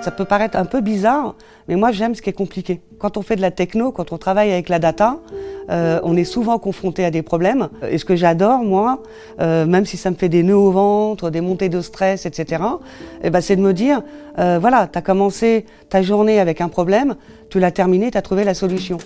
Ça peut paraître un peu bizarre, mais moi j'aime ce qui est compliqué. Quand on fait de la techno, quand on travaille avec la data, euh, on est souvent confronté à des problèmes. Et ce que j'adore, moi, euh, même si ça me fait des nœuds au ventre, des montées de stress, etc., eh ben, c'est de me dire, euh, voilà, tu as commencé ta journée avec un problème, tu l'as terminé, tu as trouvé la solution.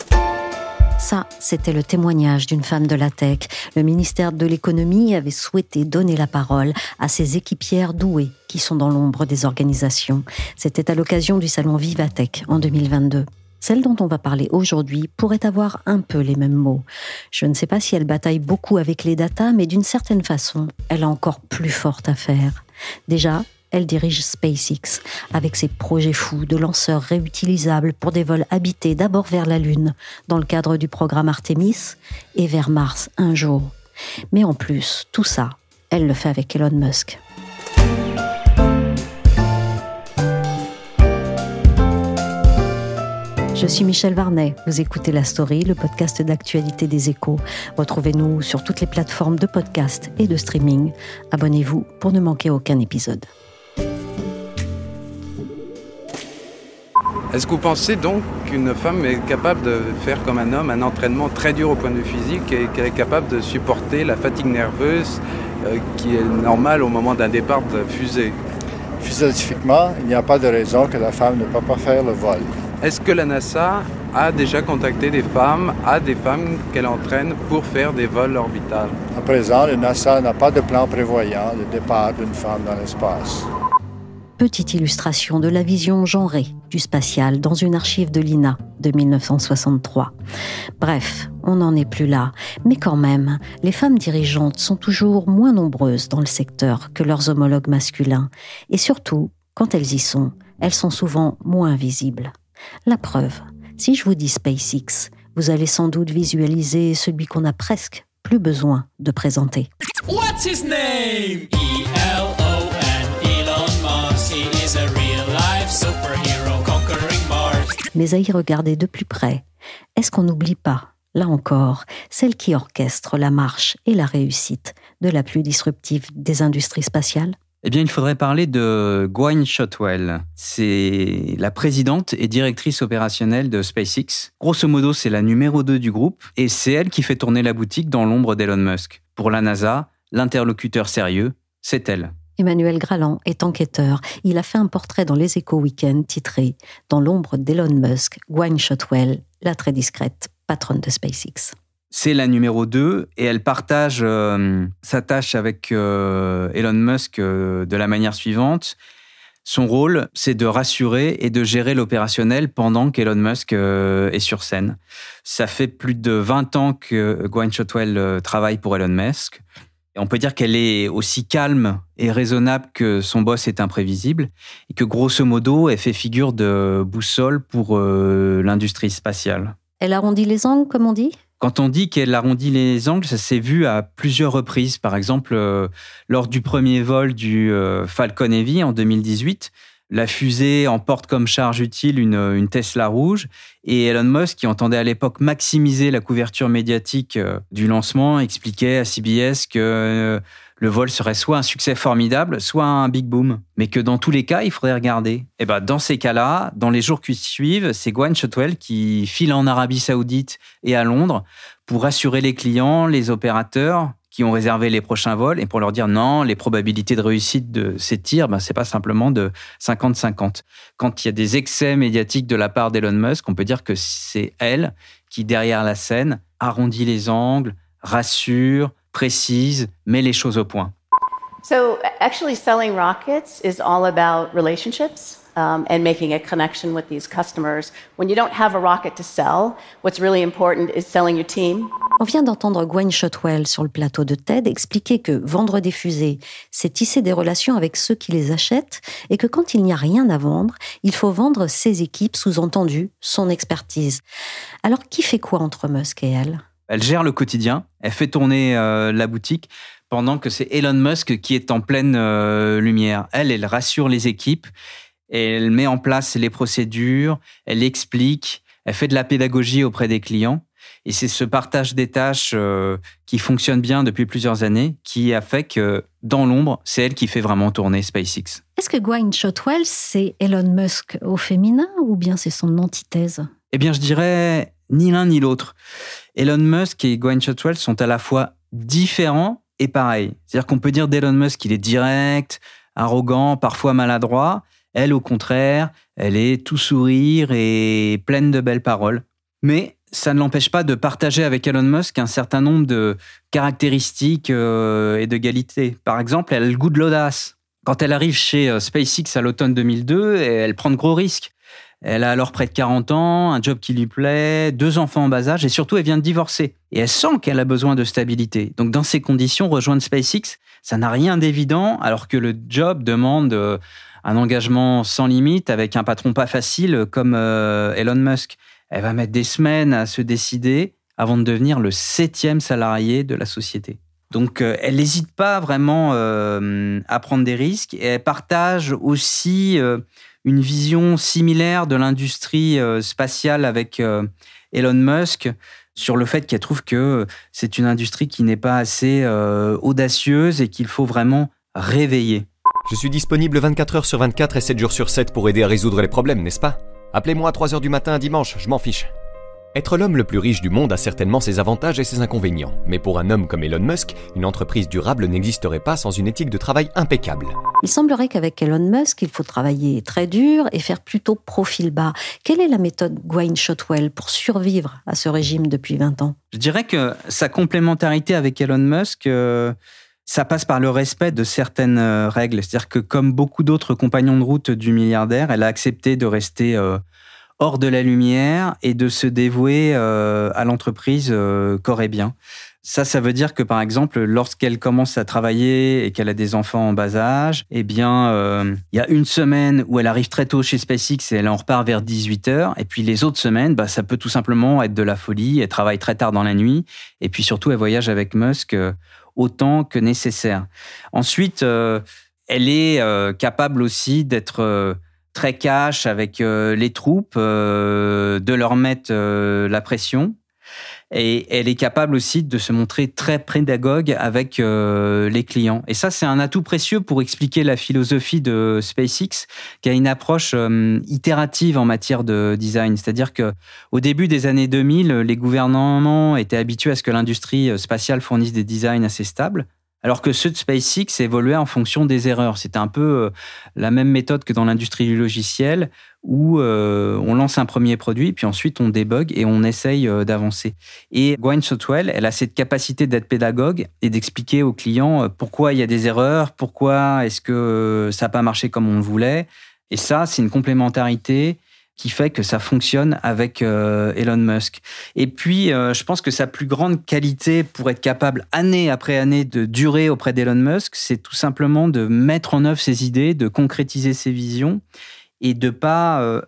Ça, c'était le témoignage d'une femme de la tech. Le ministère de l'économie avait souhaité donner la parole à ces équipières douées qui sont dans l'ombre des organisations. C'était à l'occasion du salon Vivatech en 2022. Celle dont on va parler aujourd'hui pourrait avoir un peu les mêmes mots. Je ne sais pas si elle bataille beaucoup avec les datas, mais d'une certaine façon, elle a encore plus forte à faire. Déjà, elle dirige SpaceX avec ses projets fous de lanceurs réutilisables pour des vols habités d'abord vers la Lune dans le cadre du programme Artemis et vers Mars un jour. Mais en plus, tout ça, elle le fait avec Elon Musk. Je suis Michel Varnet. Vous écoutez La Story, le podcast d'actualité des échos. Retrouvez-nous sur toutes les plateformes de podcast et de streaming. Abonnez-vous pour ne manquer aucun épisode. Est-ce que vous pensez donc qu'une femme est capable de faire comme un homme un entraînement très dur au point de vue physique et qu'elle est capable de supporter la fatigue nerveuse euh, qui est normale au moment d'un départ de fusée? Physiologiquement, il n'y a pas de raison que la femme ne peut pas faire le vol. Est-ce que la NASA a déjà contacté des femmes, a des femmes qu'elle entraîne pour faire des vols orbitales? À présent, la NASA n'a pas de plan prévoyant le départ d'une femme dans l'espace petite illustration de la vision genrée du spatial dans une archive de l'INA de 1963. Bref, on n'en est plus là, mais quand même, les femmes dirigeantes sont toujours moins nombreuses dans le secteur que leurs homologues masculins, et surtout, quand elles y sont, elles sont souvent moins visibles. La preuve, si je vous dis SpaceX, vous allez sans doute visualiser celui qu'on a presque plus besoin de présenter. What's his name? Mais à y regarder de plus près, est-ce qu'on n'oublie pas, là encore, celle qui orchestre la marche et la réussite de la plus disruptive des industries spatiales? Eh bien, il faudrait parler de Gwynne Shotwell. C'est la présidente et directrice opérationnelle de SpaceX. Grosso modo, c'est la numéro 2 du groupe et c'est elle qui fait tourner la boutique dans l'ombre d'Elon Musk. Pour la NASA, l'interlocuteur sérieux, c'est elle. Emmanuel Graland est enquêteur. Il a fait un portrait dans les Échos Weekend titré Dans l'ombre d'Elon Musk, Gwynne Shotwell, la très discrète patronne de SpaceX. C'est la numéro 2 et elle partage euh, sa tâche avec euh, Elon Musk euh, de la manière suivante. Son rôle, c'est de rassurer et de gérer l'opérationnel pendant qu'Elon Musk est sur scène. Ça fait plus de 20 ans que Gwynne Shotwell travaille pour Elon Musk on peut dire qu'elle est aussi calme et raisonnable que son boss est imprévisible et que grosso modo, elle fait figure de boussole pour euh, l'industrie spatiale. Elle arrondit les angles, comme on dit? Quand on dit qu'elle arrondit les angles, ça s'est vu à plusieurs reprises. Par exemple, euh, lors du premier vol du euh, Falcon Heavy en 2018, la fusée emporte comme charge utile une, Tesla rouge et Elon Musk, qui entendait à l'époque maximiser la couverture médiatique euh, du lancement, expliquait à CBS que euh, le vol serait soit un succès formidable, soit un big boom, mais que dans tous les cas, il faudrait regarder. Et eh ben, dans ces cas-là, dans les jours qui suivent, c'est Gwen Shotwell qui file en Arabie Saoudite et à Londres pour rassurer les clients, les opérateurs qui ont réservé les prochains vols et pour leur dire non, les probabilités de réussite de ces tirs, ben, c'est pas simplement de 50-50. Quand il y a des excès médiatiques de la part d'Elon Musk, on peut dire que c'est elle qui, derrière la scène, arrondit les angles, rassure, précise, met les choses au point. So, actually, selling rockets is all about relationships. Um, and making a connection with these customers. When you don't have a rocket to sell, what's really important is selling your team. On vient d'entendre Gwen Shotwell sur le plateau de TED expliquer que vendre des fusées, c'est tisser des relations avec ceux qui les achètent et que quand il n'y a rien à vendre, il faut vendre ses équipes, sous-entendu son expertise. Alors qui fait quoi entre Musk et elle? Elle gère le quotidien, elle fait tourner euh, la boutique pendant que c'est Elon Musk qui est en pleine euh, lumière. Elle, elle rassure les équipes elle met en place les procédures, elle explique, elle fait de la pédagogie auprès des clients. Et c'est ce partage des tâches euh, qui fonctionne bien depuis plusieurs années qui a fait que, dans l'ombre, c'est elle qui fait vraiment tourner SpaceX. Est-ce que Gwynne Shotwell, c'est Elon Musk au féminin ou bien c'est son antithèse? Eh bien, je dirais ni l'un ni l'autre. Elon Musk et Gwynne Shotwell sont à la fois différents et pareils. C'est-à-dire qu'on peut dire d'Elon Musk qu'il est direct, arrogant, parfois maladroit, elle, au contraire, elle est tout sourire et pleine de belles paroles. Mais ça ne l'empêche pas de partager avec Elon Musk un certain nombre de caractéristiques euh, et de qualités. Par exemple, elle a le goût de l'audace. Quand elle arrive chez euh, SpaceX à l'automne 2002, elle prend de gros risques. Elle a alors près de 40 ans, un job qui lui plaît, deux enfants en bas âge et surtout elle vient de divorcer. Et elle sent qu'elle a besoin de stabilité. Donc dans ces conditions, rejoindre SpaceX, ça n'a rien d'évident alors que le job demande euh, un engagement sans limite avec un patron pas facile comme euh, Elon Musk. Elle va mettre des semaines à se décider avant de devenir le septième salarié de la société. Donc, euh, elle n'hésite pas vraiment à prendre des risques et elle partage aussi une vision similaire de l'industrie spatiale avec Elon Musk sur le fait qu'elle trouve que c'est une industrie qui n'est pas assez audacieuse et qu'il faut vraiment réveiller. Je suis disponible 24 heures sur 24 et 7 jours sur 7 pour aider à résoudre les problèmes, n'est-ce pas? Appelez-moi à 3 heures du matin un dimanche, je m'en fiche. Être l'homme le plus riche du monde a certainement ses avantages et ses inconvénients, mais pour un homme comme Elon Musk, une entreprise durable n'existerait pas sans une éthique de travail impeccable. Il semblerait qu'avec Elon Musk, il faut travailler très dur et faire plutôt profil bas. Quelle est la méthode Gwynne Shotwell pour survivre à ce régime depuis 20 ans? Je dirais que sa complémentarité avec Elon Musk... Euh, ça passe par le respect de certaines euh, règles. C'est-à-dire que comme beaucoup d'autres compagnons de route du milliardaire, elle a accepté de rester euh, hors de la lumière et de se dévouer euh, à l'entreprise et bien. Ça, ça veut dire que par exemple, lorsqu'elle commence à travailler et qu'elle a des enfants en bas âge, eh bien, il y a une semaine où elle arrive très tôt chez SpaceX et elle en repart vers 18 h Et puis les autres semaines, bah, ça peut tout simplement être de la folie. Elle travaille très tard dans la nuit. Et puis surtout, elle voyage avec Musk autant que nécessaire. Ensuite, euh, elle est euh, capable aussi d'être euh, très cash avec les troupes, de leur mettre la pression et elle est capable aussi de se montrer très pédagogue avec euh, les clients. Et ça, c'est un atout précieux pour expliquer la philosophie de SpaceX, qui a une approche euh, itérative en matière de design. C'est-à-dire que au début des années 2000, les gouvernements étaient habitués à ce que l'industrie spatiale fournisse des designs assez stables alors que ceux de SpaceX évoluaient en fonction des erreurs. C'était un peu euh, la même méthode que dans l'industrie du logiciel, où euh, on lance un premier produit, puis ensuite on débug et on essaye euh, d'avancer. Et Gwynne Shotwell, elle a cette capacité d'être pédagogue et d'expliquer aux clients pourquoi il y a des erreurs, pourquoi est-ce que ça n'a pas marché comme on le voulait. Et ça, c'est une complémentarité qui fait que ça fonctionne avec euh, Elon Musk. Et puis, euh, je pense que sa plus grande qualité pour être capable, année après année, de durer auprès d'Elon Musk, c'est tout simplement de mettre en œuvre ses idées, de concrétiser ses visions et de pas euh,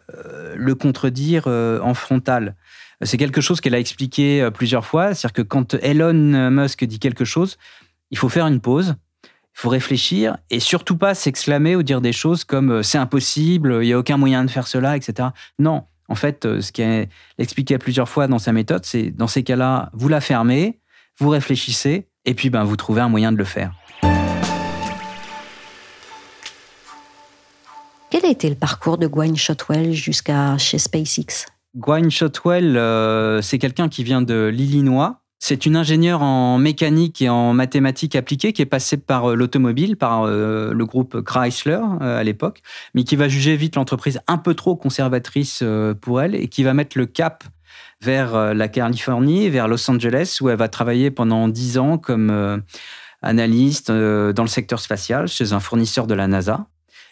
le contredire en frontal. C'est quelque chose qu'elle a expliqué plusieurs fois, c'est-à-dire que quand Elon Musk dit quelque chose, il faut faire une pause, faut réfléchir et surtout pas s'exclamer ou dire des choses comme euh, c'est impossible, il n'y a aucun moyen de faire cela, etc. Non, en fait, euh, ce qu'elle expliquait plusieurs fois dans sa méthode, c'est dans ces cas-là, vous la fermez, vous réfléchissez et puis ben, vous trouvez un moyen de le faire. Quel a été le parcours de Gwynne Shotwell jusqu'à chez SpaceX? Gwynne Shotwell, euh, c'est quelqu'un qui vient de l'Illinois, c'est une ingénieure en mécanique et en mathématiques appliquées qui est passée par euh, l'automobile, par euh, le groupe Chrysler euh, à l'époque, mais qui va juger vite l'entreprise un peu trop conservatrice pour elle et qui va mettre le cap vers la Californie, vers Los Angeles, où elle va travailler pendant dix ans comme analyste dans le secteur spatial chez un fournisseur de la NASA.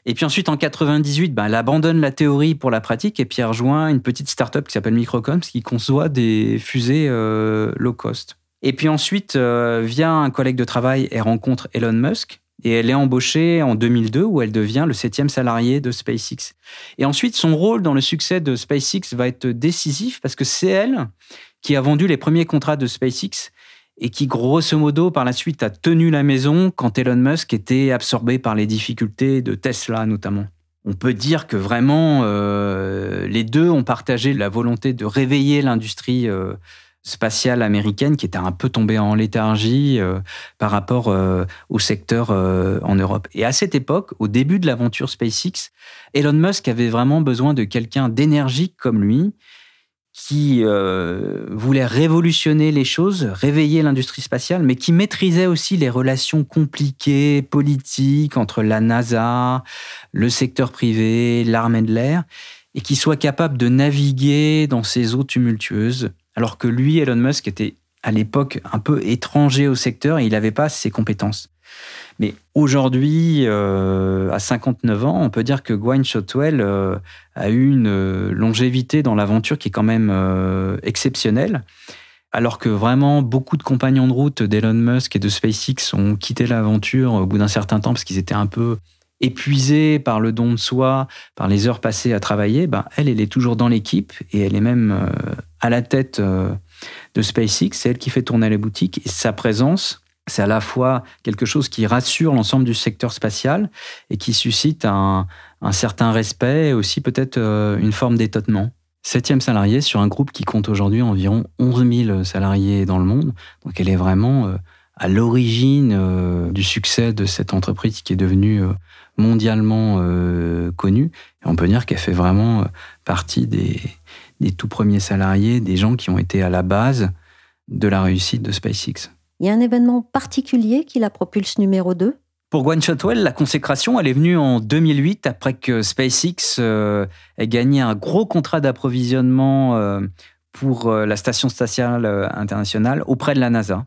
Et puis ensuite, en 98, ben, elle abandonne la théorie pour la pratique et puis elle rejoint une petite start-up qui s'appelle Microcoms qui conçoit des fusées low cost. Et puis ensuite, via un collègue de travail, elle rencontre Elon Musk et elle est embauchée en 2002 où elle devient le septième salarié de SpaceX. Et ensuite, son rôle dans le succès de SpaceX va être décisif parce que c'est elle qui a vendu les premiers contrats de SpaceX et qui, grosso modo, par la suite, a tenu la maison quand Elon Musk était absorbé par les difficultés de Tesla notamment. On peut dire que vraiment, euh, les deux ont partagé la volonté de réveiller l'industrie euh, spatiale américaine qui était un peu tombée en léthargie euh, par rapport au secteur en Europe. Et à cette époque, au début de l'aventure SpaceX, Elon Musk avait vraiment besoin de quelqu'un d'énergique comme lui qui voulait révolutionner les choses, réveiller l'industrie spatiale, mais qui maîtrisait aussi les relations compliquées politiques entre la NASA, le secteur privé, l'armée de l'air, et qui soit capable de naviguer dans ces eaux tumultueuses alors que lui, Elon Musk, était à l'époque un peu étranger au secteur et il n'avait pas ses compétences. Mais aujourd'hui, euh, à 59 ans, on peut dire que Gwynne Shotwell euh, a eu une euh, longévité dans l'aventure qui est quand même exceptionnelle. Alors que vraiment beaucoup de compagnons de route d'Elon Musk et de SpaceX ont quitté l'aventure au bout d'un certain temps parce qu'ils étaient un peu épuisée par le don de soi, par les heures passées à travailler, ben, elle, elle est toujours dans l'équipe et elle est même à la tête de SpaceX. C'est elle qui fait tourner les boutiques et sa présence, c'est à la fois quelque chose qui rassure l'ensemble du secteur spatial et qui suscite un, certain respect et aussi peut-être euh, une forme d'étonnement. Septième salarié sur un groupe qui compte aujourd'hui environ 11 000 salariés dans le monde. Donc elle est vraiment à l'origine du succès de cette entreprise qui est devenue mondialement euh, connue. On peut dire qu'elle fait vraiment euh, partie des, des tout premiers salariés, des gens qui ont été à la base de la réussite de SpaceX. Il y a un événement particulier qui la propulse numéro 2 pour Gwen Shotwell, la consécration, elle est venue en 2008 après que SpaceX euh, ait gagné un gros contrat d'approvisionnement euh, pour la station spatiale internationale auprès de la NASA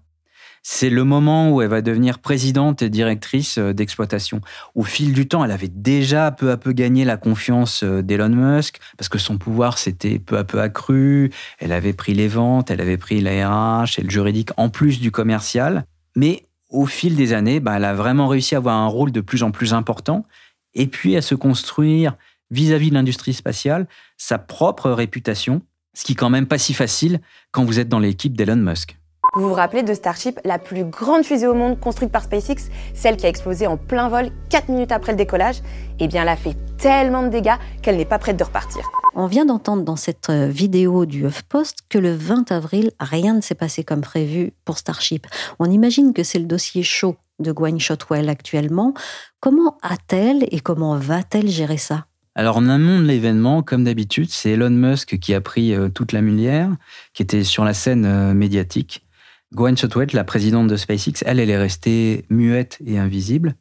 c'est le moment où elle va devenir présidente et directrice euh, d'exploitation. Au fil du temps, elle avait déjà peu à peu gagné la confiance euh, d'Elon Musk parce que son pouvoir s'était peu à peu accru. Elle avait pris les ventes, elle avait pris la RH et le juridique en plus du commercial. Mais au fil des années, bah, elle a vraiment réussi à avoir un rôle de plus en plus important et puis à se construire vis-à-vis de l'industrie spatiale sa propre réputation, ce qui est quand même pas si facile quand vous êtes dans l'équipe d'Elon Musk. Vous vous rappelez de Starship, la plus grande fusée au monde construite par SpaceX, celle qui a explosé en plein vol 4 minutes après le décollage? Eh bien, elle a fait tellement de dégâts qu'elle n'est pas prête de repartir. On vient d'entendre dans cette euh, vidéo du HuffPost que le 20 avril, rien ne s'est passé comme prévu pour Starship. On imagine que c'est le dossier chaud de Gwynne Shotwell actuellement. Comment a-t-elle et comment va-t-elle gérer ça? Alors en amont de l'événement, comme d'habitude, c'est Elon Musk qui a pris euh, toute la mulière, qui était sur la scène euh, médiatique. Gwen Shotwell, la présidente de SpaceX, elle, elle est restée muette et invisible.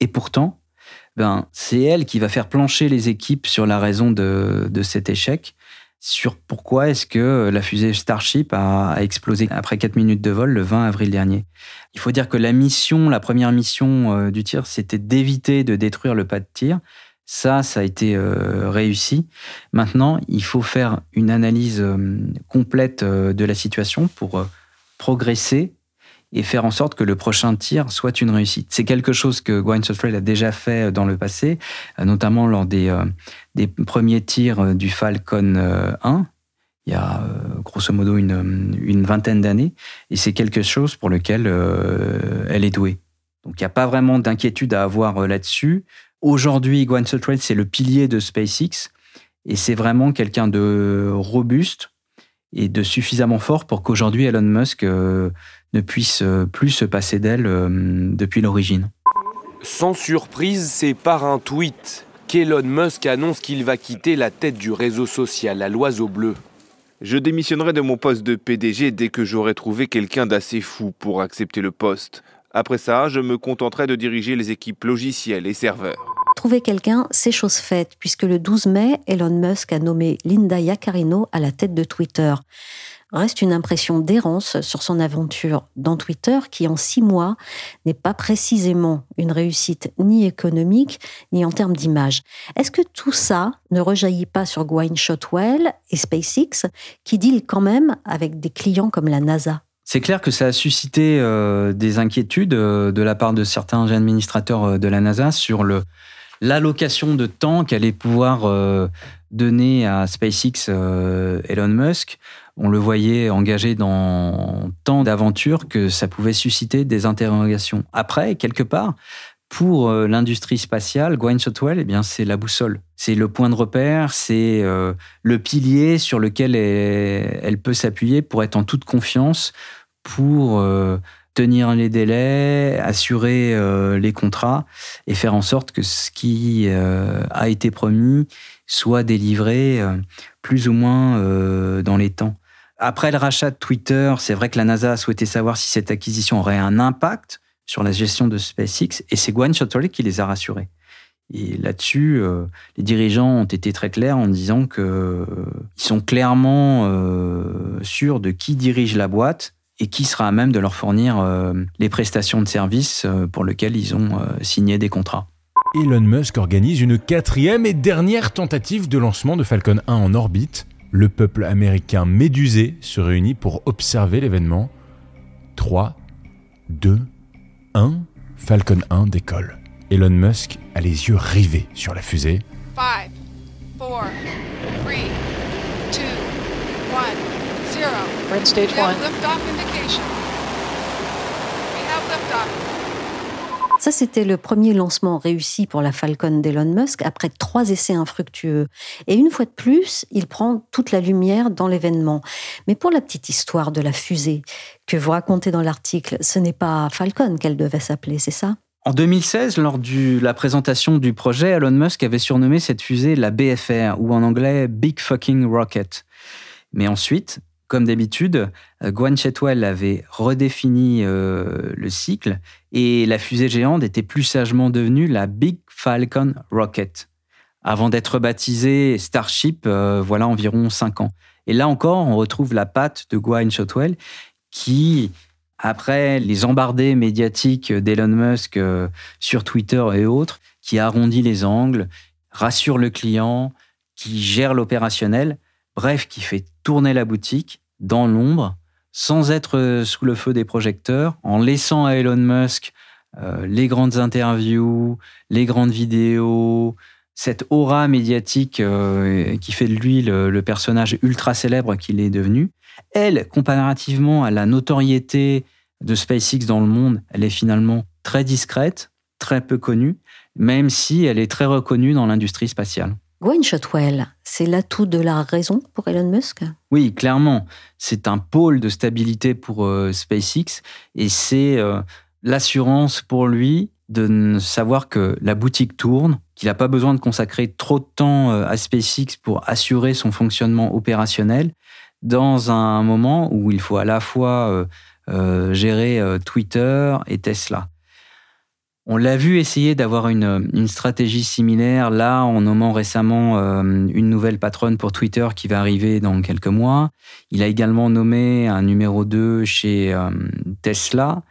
Et pourtant, ben, c'est elle qui va faire plancher les équipes sur la raison de, cet échec, sur pourquoi est-ce que la fusée Starship a, explosé après 4 minutes de vol le 20 avril dernier. Il faut dire que la mission, la première mission euh, du tir, c'était d'éviter de détruire le pas de tir. Ça, ça a été euh, réussi. Maintenant, il faut faire une analyse euh, complète de la situation pour progresser et faire en sorte que le prochain tir soit une réussite. C'est quelque chose que Gwen Software a déjà fait dans le passé, euh, notamment lors des, euh, des premiers tirs euh, du Falcon 1, il y a grosso modo une, une vingtaine d'années, et c'est quelque chose pour lequel elle est douée. Donc il n'y a pas vraiment d'inquiétude à avoir là-dessus. Aujourd'hui, Gwen Software, c'est le pilier de SpaceX, et c'est vraiment quelqu'un de robuste, et de suffisamment fort pour qu'aujourd'hui Elon Musk euh, ne puisse euh, plus se passer d'elle euh, depuis l'origine. Sans surprise, c'est par un tweet qu'Elon Musk annonce qu'il va quitter la tête du réseau social à l'oiseau bleu. Je démissionnerai de mon poste de PDG dès que j'aurai trouvé quelqu'un d'assez fou pour accepter le poste. Après ça, je me contenterai de diriger les équipes logicielles et serveurs. Trouver quelqu'un, c'est chose faite, puisque le 12 mai, Elon Musk a nommé Linda Yaccarino à la tête de Twitter. reste une impression d'errance sur son aventure dans Twitter qui, en six mois, n'est pas précisément une réussite ni économique ni en termes d'image. Est-ce que tout ça ne rejaillit pas sur Gwynne Shotwell et SpaceX qui dealent quand même avec des clients comme la NASA? C'est clair que ça a suscité euh, des inquiétudes euh, de la part de certains administrateurs euh, de la NASA sur le l'allocation de temps qu'allait pouvoir donner à SpaceX Elon Musk. On le voyait engagé dans tant d'aventures que ça pouvait susciter des interrogations. Après, quelque part, pour l'industrie spatiale, Gwynne Shotwell, eh bien, c'est la boussole. C'est le point de repère, c'est le pilier sur lequel elle peut s'appuyer pour être en toute confiance pour euh, tenir les délais, assurer euh, les contrats et faire en sorte que ce qui euh, a été promis soit délivré plus ou moins dans les temps. Après le rachat de Twitter, c'est vrai que la NASA a souhaité savoir si cette acquisition aurait un impact sur la gestion de SpaceX et c'est Gwynne Shotwell qui les a rassurés. Et là-dessus, les dirigeants ont été très clairs en disant qu'ils sont clairement sûrs de qui dirige la boîte et qui sera à même de leur fournir euh, les prestations de services euh, pour lesquelles ils ont euh, signé des contrats. Elon Musk organise une quatrième et dernière tentative de lancement de Falcon 1 en orbite. Le peuple américain médusé se réunit pour observer l'événement. 3, 2, 1, Falcon 1 décolle. Elon Musk a les yeux rivés sur la fusée. 5, 4, 3, 2, 1. Ça, c'était le premier lancement réussi pour la Falcon d'Elon Musk après trois essais infructueux. Et une fois de plus, il prend toute la lumière dans l'événement. Mais pour la petite histoire de la fusée que vous racontez dans l'article, ce n'est pas Falcon qu'elle devait s'appeler, c'est ça? En 2016, lors de la présentation du projet, Elon Musk avait surnommé cette fusée la BFR, ou en anglais Big Fucking Rocket. Mais ensuite, comme d'habitude, euh, Gwen Chetwell avait redéfini euh, le cycle et la fusée géante était plus sagement devenue la Big Falcon Rocket, avant d'être baptisée Starship, euh, voilà environ cinq ans. Et là encore, on retrouve la patte de Gwen Shotwell qui, après les embardées médiatiques d'Elon Musk sur Twitter et autres, qui arrondit les angles, rassure le client, qui gère l'opérationnel, bref, qui fait tourner la boutique dans l'ombre, sans être euh, sous le feu des projecteurs, en laissant à Elon Musk euh, les grandes interviews, les grandes vidéos, cette aura médiatique euh, qui fait de lui le, personnage ultra célèbre qu'il est devenu. Elle, comparativement à la notoriété de SpaceX dans le monde, elle est finalement très discrète, très peu connue, même si elle est très reconnue dans l'industrie spatiale. Gwynne Shotwell, c'est l'atout de la raison pour Elon Musk? Oui, clairement. C'est un pôle de stabilité pour euh, SpaceX et c'est euh, l'assurance pour lui de savoir que la boutique tourne, qu'il n'a pas besoin de consacrer trop de temps euh, à SpaceX pour assurer son fonctionnement opérationnel dans un moment où il faut à la fois gérer Twitter et Tesla. On l'a vu essayer d'avoir une, stratégie similaire, là, en nommant récemment euh, une nouvelle patronne pour Twitter qui va arriver dans quelques mois. Il a également nommé un numéro 2 chez euh, Tesla.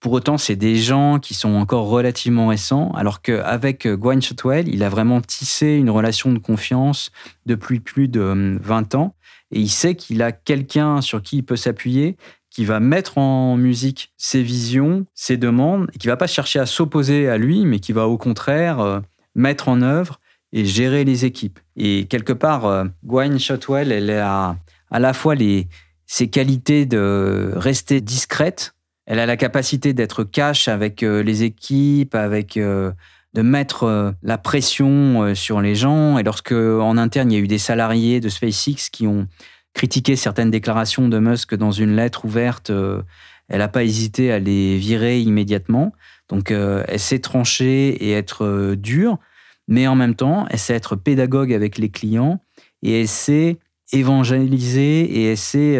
Pour autant, c'est des gens qui sont encore relativement récents, alors qu'avec Gwynne Shotwell, il a vraiment tissé une relation de confiance depuis plus de 20 euh, ans. Et il sait qu'il a quelqu'un sur qui il peut s'appuyer qui va mettre en musique ses visions, ses demandes, et qui va pas chercher à s'opposer à lui, mais qui va au contraire euh, mettre en œuvre et gérer les équipes. Et quelque part, euh, Gwynne Shotwell, elle a à la fois ses qualités de rester discrète, elle a la capacité d'être cash avec euh, les équipes, avec de mettre la pression sur les gens. Et lorsque en interne il y a eu des salariés de SpaceX qui ont critiqué certaines déclarations de Musk dans une lettre ouverte. Euh, elle n'a pas hésité à les virer immédiatement. Donc, euh, elle sait trancher et être euh, dure, mais en même temps, elle sait être pédagogue avec les clients et elle sait évangéliser et elle sait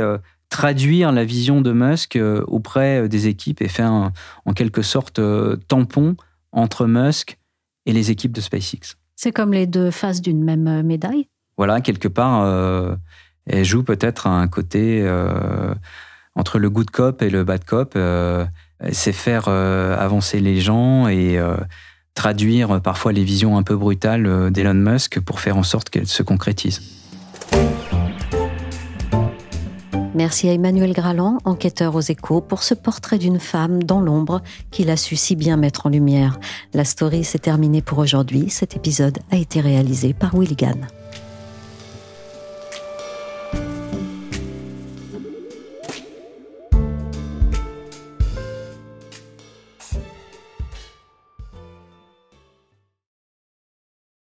traduire la vision de Musk auprès des équipes et faire en quelque sorte tampon entre Musk et les équipes de SpaceX. C'est comme les deux faces d'une même médaille Voilà, quelque part, Elle joue peut-être un côté euh, entre le good cop et le bad cop. Euh, c'est faire avancer les gens et traduire parfois les visions un peu brutales d'Elon Musk pour faire en sorte qu'elles se concrétisent. Merci à Emmanuel Graland, enquêteur aux échos, pour ce portrait d'une femme dans l'ombre qu'il a su si bien mettre en lumière. La story s'est terminée pour aujourd'hui. Cet épisode a été réalisé par Willigan.